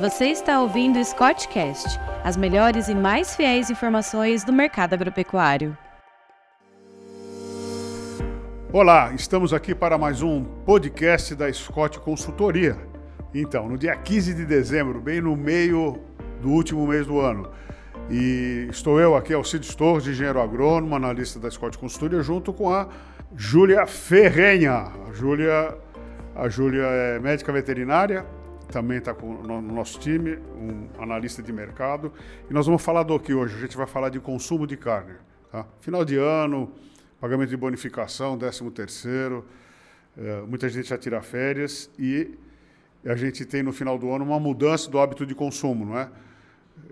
Você está ouvindo o Scottcast, as melhores e mais fiéis informações do mercado agropecuário. Olá, estamos aqui para mais um podcast da Scott Consultoria. Então, no dia 15 de dezembro, bem no meio do último mês do ano, e estou eu aqui, Alcides Torres, engenheiro agrônomo, analista da Scott Consultoria, junto com a Júlia Ferrenha. A Júlia, a Júlia é médica veterinária, também está no nosso time, um analista de mercado. E nós vamos falar do que hoje? A gente vai falar de consumo de carne. Tá? Final de ano, pagamento de bonificação, 13 terceiro, é, muita gente já tira férias e a gente tem no final do ano uma mudança do hábito de consumo, não é?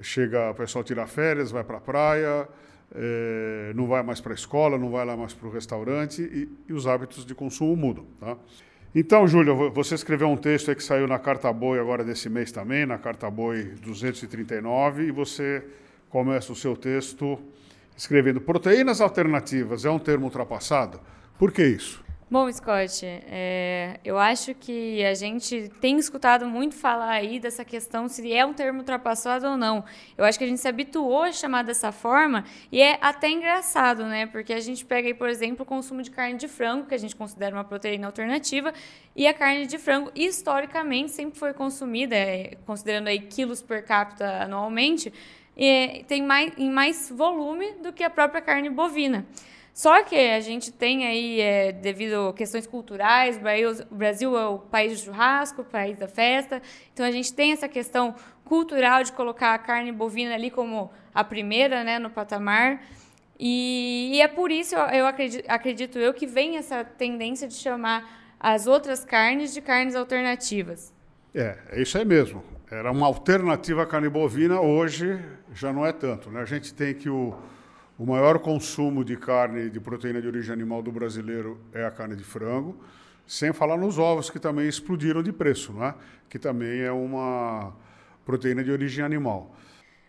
chega o pessoal tirar férias, vai para a praia, é, não vai mais para a escola, não vai lá mais para o restaurante e, e, os hábitos de consumo mudam. Tá? Então, Júlia, você escreveu um texto que saiu na Carta Boi agora desse mês também, na Carta Boi 239, e você começa o seu texto escrevendo proteínas alternativas é um termo ultrapassado. Por que isso? Bom, Scott, é, eu acho que a gente tem escutado muito falar aí dessa questão se é um termo ultrapassado ou não. Eu acho que a gente se habituou a chamar dessa forma e é até engraçado, né? Porque a gente pega aí, por exemplo, o consumo de carne de frango, que a gente considera uma proteína alternativa, e a carne de frango, historicamente, sempre foi consumida, é, considerando aí quilos per capita anualmente, e tem mais, em mais volume do que a própria carne bovina. Só que a gente tem aí, é, devido a questões culturais, o Brasil é o país do churrasco, o país da festa, então a gente tem essa questão cultural de colocar a carne bovina ali como a primeira, né, no patamar. E, e é por isso, eu, eu acredito, acredito eu, que vem essa tendência de chamar as outras carnes de carnes alternativas. É, é isso aí mesmo. Era uma alternativa à carne bovina, hoje já não é tanto. Né? A gente tem que o o maior consumo de carne de proteína de origem animal do brasileiro é a carne de frango, sem falar nos ovos que também explodiram de preço, não é? que também é uma proteína de origem animal.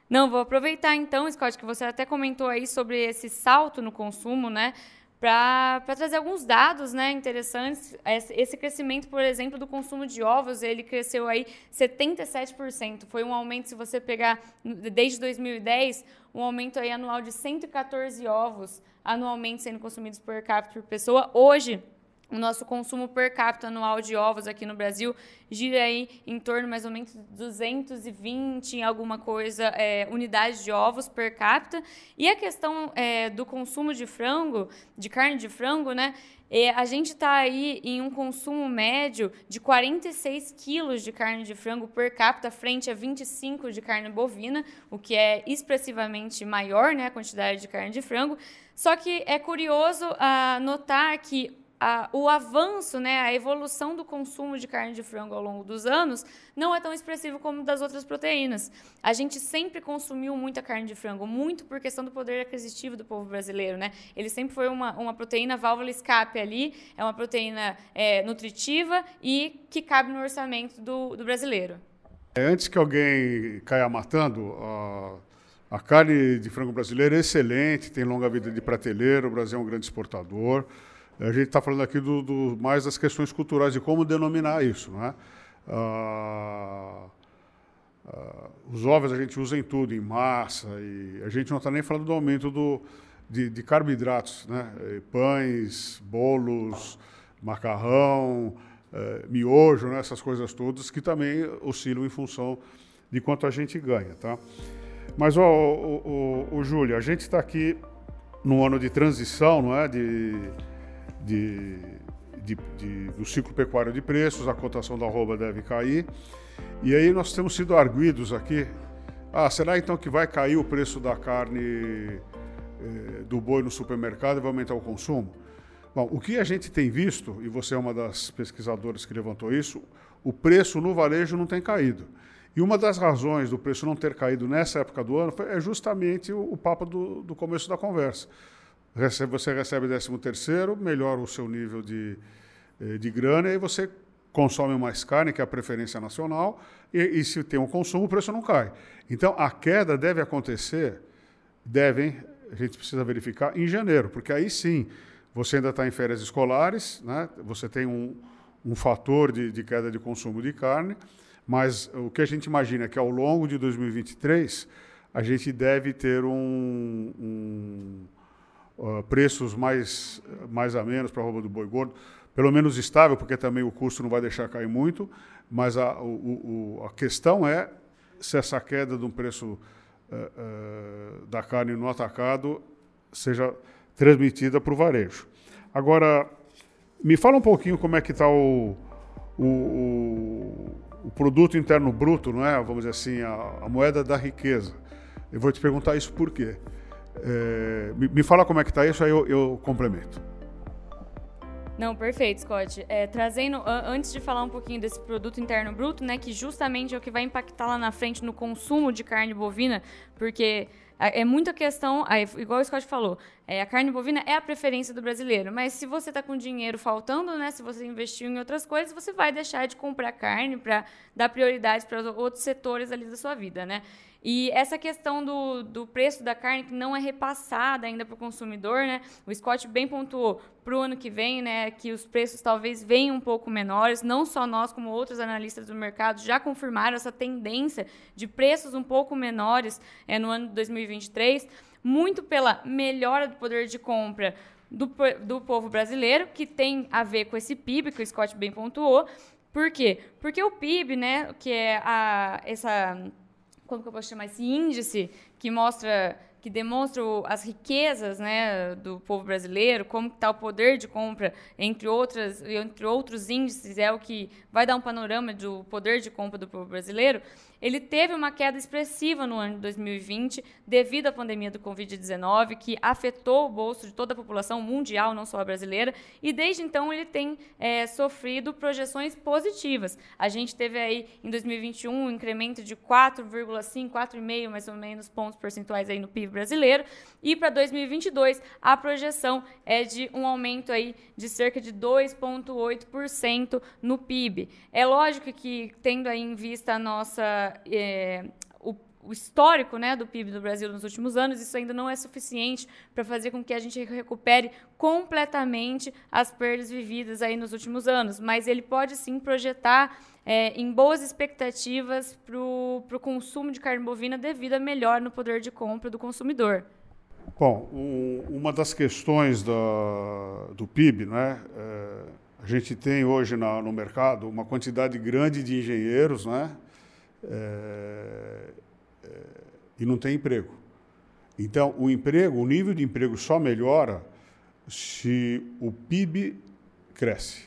Não, vou aproveitar então, Scott, que você até comentou aí sobre esse salto no consumo, né? Para trazer alguns dados né, interessantes. Esse crescimento, por exemplo, do consumo de ovos, ele cresceu aí 77%. Foi um aumento, se você pegar desde 2010, um aumento aí anual de 114 ovos anualmente sendo consumidos por capita por pessoa. Hoje, o nosso consumo per capita anual de ovos aqui no Brasil gira aí em torno mais ou menos 220 alguma coisa é, unidades de ovos per capita. E a questão é, do consumo de frango, de carne de frango, né? É, a gente está aí em um consumo médio de 46 quilos de carne de frango per capita, frente a 25 de carne bovina, o que é expressivamente maior, né, a quantidade de carne de frango. Só que é curioso uh, notar que a, o avanço, né, a evolução do consumo de carne de frango ao longo dos anos não é tão expressivo como das outras proteínas. A gente sempre consumiu muita carne de frango, muito por questão do poder aquisitivo do povo brasileiro. Né? Ele sempre foi uma, uma proteína válvula escape ali, é uma proteína é, nutritiva e que cabe no orçamento do, do brasileiro. É, antes que alguém caia matando, a, carne de frango brasileira é excelente, tem longa vida de prateleira, o Brasil é um grande exportador. A gente está falando aqui do, do, mais das questões culturais de como denominar isso, não é? Ah, ah, os ovos a gente usa em tudo, em massa, e a gente não está nem falando do aumento do, de, de carboidratos, né? Pães, bolos, macarrão, eh, miojo, né? essas coisas todas que também oscilam em função de quanto a gente ganha, tá? Mas, ó, o, o, o Júlio, a gente está aqui num ano de transição, não é? De, de, de, de, do ciclo pecuário de preços, a cotação da arroba deve cair. E aí nós temos sido arguidos aqui. Ah, será então que vai cair o preço da carne eh, do boi no supermercado e vai aumentar o consumo? Bom, o que a gente tem visto, e você é uma das pesquisadoras que levantou isso, o preço no varejo não tem caído. E uma das razões do preço não ter caído nessa época do ano é justamente o, o papo do, do começo da conversa você recebe 13 terceiro, melhora o seu nível de, eh, de grana, e você consome mais carne, que é a preferência nacional, e, e, se tem um consumo, o preço não cai. Então, a queda deve acontecer, devem, a gente precisa verificar, em janeiro, porque aí sim, você ainda está em férias escolares, né? você tem um, um fator de, de queda de consumo de carne, Mas o que a gente imagina é que ao longo de 2023 a gente deve ter um, um uh, preços mais, mais a menos para a roupa do boi gordo, pelo menos estável, porque também o custo não vai deixar cair muito, mas a, o, o, a questão é se essa queda de um preço uh, uh, da carne no atacado seja transmitida para o varejo. Agora, me fala um pouquinho como é que está o, o, o, produto interno bruto, não é? Vamos dizer assim, a, a moeda da riqueza. Eu vou te perguntar isso por quê. É, me, me, fala como é que está isso, aí eu, eu complemento. Não, perfeito, Scott. É, trazendo, antes de falar um pouquinho desse produto interno bruto, né, que justamente é o que vai impactar lá na frente no consumo de carne bovina, porque é muita questão, igual o Scott falou, é, a carne bovina é a preferência do brasileiro, mas se você está com dinheiro faltando, né, se você investiu em outras coisas, você vai deixar de comprar carne para dar prioridade para outros setores ali da sua vida, né? E essa questão do, do preço da carne que não é repassada ainda para o consumidor, né? O Scott bem pontuou para o ano que vem, né, que os preços talvez venham um pouco menores. Não só nós, como outros analistas do mercado já confirmaram essa tendência de preços um pouco menores é, no ano de 2023, muito pela melhora do poder de compra do, do povo brasileiro, que tem a ver com esse PIB que o Scott bem pontuou. Por quê? Porque o PIB, né, que é a, essa como que eu posso chamar esse índice que mostra que demonstra as riquezas né, do povo brasileiro, como está o poder de compra, entre, outras, entre outros índices, é o que vai dar um panorama do poder de compra do povo brasileiro, ele teve uma queda expressiva no ano de 2020 devido à pandemia do Covid-19, que afetou o bolso de toda a população mundial, não só a brasileira, e desde então ele tem é, sofrido projeções positivas. A gente teve aí em 2021 um incremento de 4,5, 4,5 mais ou menos pontos percentuais aí no PIB brasileiro, e para 2022 a projeção é de um aumento aí de cerca de 2,8% no PIB. É lógico que tendo aí em vista a nossa é, o, o, histórico né, do PIB do Brasil nos últimos anos, isso ainda não é suficiente para fazer com que a gente recupere completamente as perdas vividas aí nos últimos anos. Mas ele pode sim projetar é, em boas expectativas para o consumo de carne bovina devido a melhor no poder de compra do consumidor. Bom, um, uma das questões da, do PIB, né, é, a gente tem hoje na, no mercado uma quantidade grande de engenheiros, né, é, é, e não tem emprego. Então, o emprego, o nível de emprego só melhora se o PIB cresce.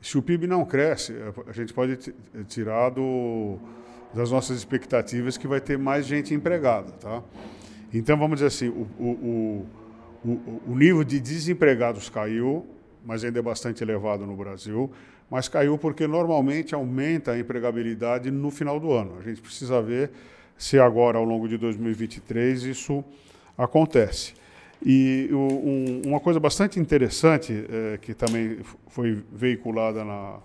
Se o PIB não cresce, a gente pode tirar do, das nossas expectativas que vai ter mais gente empregada. Tá? Então, vamos dizer assim, o, o, o, o nível de desempregados caiu, mas ainda é bastante elevado no Brasil mas caiu porque normalmente aumenta a empregabilidade no final do ano. A gente precisa ver se agora, ao longo de 2023, isso acontece. E um, uma coisa bastante interessante, é, que também foi veiculada na,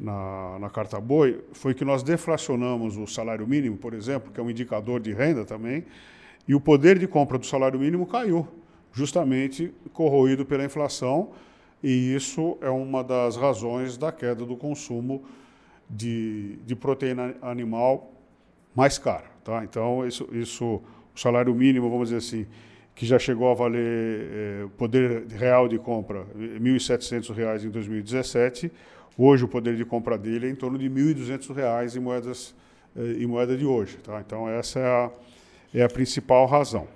na, na, Carta Boi, foi que nós deflacionamos o salário mínimo, por exemplo, que é um indicador de renda também, e o poder de compra do salário mínimo caiu, justamente corroído pela inflação, e isso é uma das razões da queda do consumo de, de proteína animal mais cara. Tá? Então, isso, isso, o salário mínimo, vamos dizer assim, que já chegou a valer é, poder real de compra R$ 1.700 em 2017, hoje o poder de compra dele é em torno de R$ 1.200 em moedas é, em moeda de hoje. Tá? Então, essa é a, é a principal razão.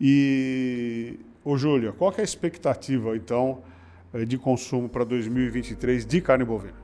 E, ô Júlia, qual é a expectativa, então, eh, de consumo para 2023 de carne bovina.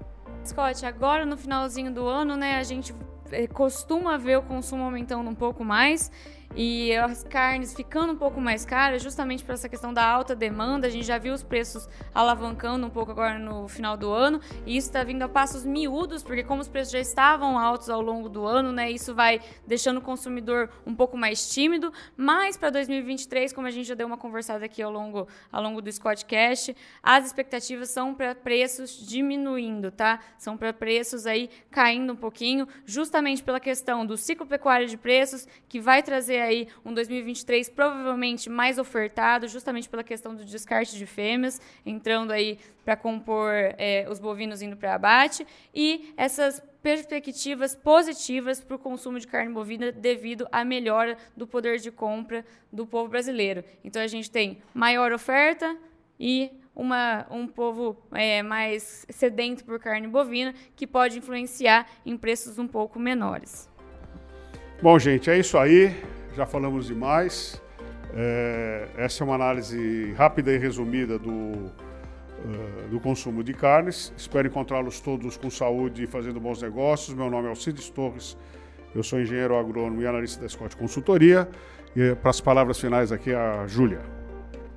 Scott, agora no finalzinho do ano, né, a gente eh, costuma ver o consumo aumentando um pouco mais e as carnes ficando um pouco mais caras, justamente por essa questão da alta demanda. A gente já viu os preços alavancando um pouco agora no final do ano, e isso está vindo a passos miúdos, porque como os preços já estavam altos ao longo do ano, né, isso vai deixando o consumidor um pouco mais tímido. Mas para 2023, como a gente já deu uma conversada aqui ao longo, ao longo do Scott Cash, as expectativas são para preços diminuindo, tá? São para preços aí caindo um pouquinho, justamente pela questão do ciclo pecuário de preços, que vai trazer aí um 2023 provavelmente mais ofertado, justamente pela questão do descarte de fêmeas, entrando aí para compor é, os bovinos indo para abate, e essas perspectivas positivas para o consumo de carne bovina devido à melhora do poder de compra do povo brasileiro. Então a gente tem maior oferta e uma, um povo é, mais sedento por carne bovina, que pode influenciar em preços um pouco menores. Bom, gente, é isso aí. Já falamos demais. É, essa é uma análise rápida e resumida do, uh, do consumo de carnes. Espero encontrá-los todos com saúde e fazendo bons negócios. Meu nome é Alcides Torres. Eu sou engenheiro agrônomo e analista da Scott Consultoria. E para as palavras finais aqui, a Júlia.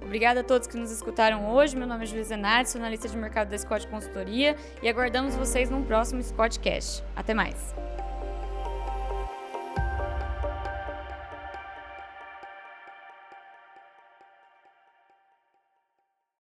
Obrigada a todos que nos escutaram hoje. Meu nome é Júlia Zenardi, sou analista de mercado da Scott Consultoria e aguardamos vocês num próximo Scottcast. Até mais!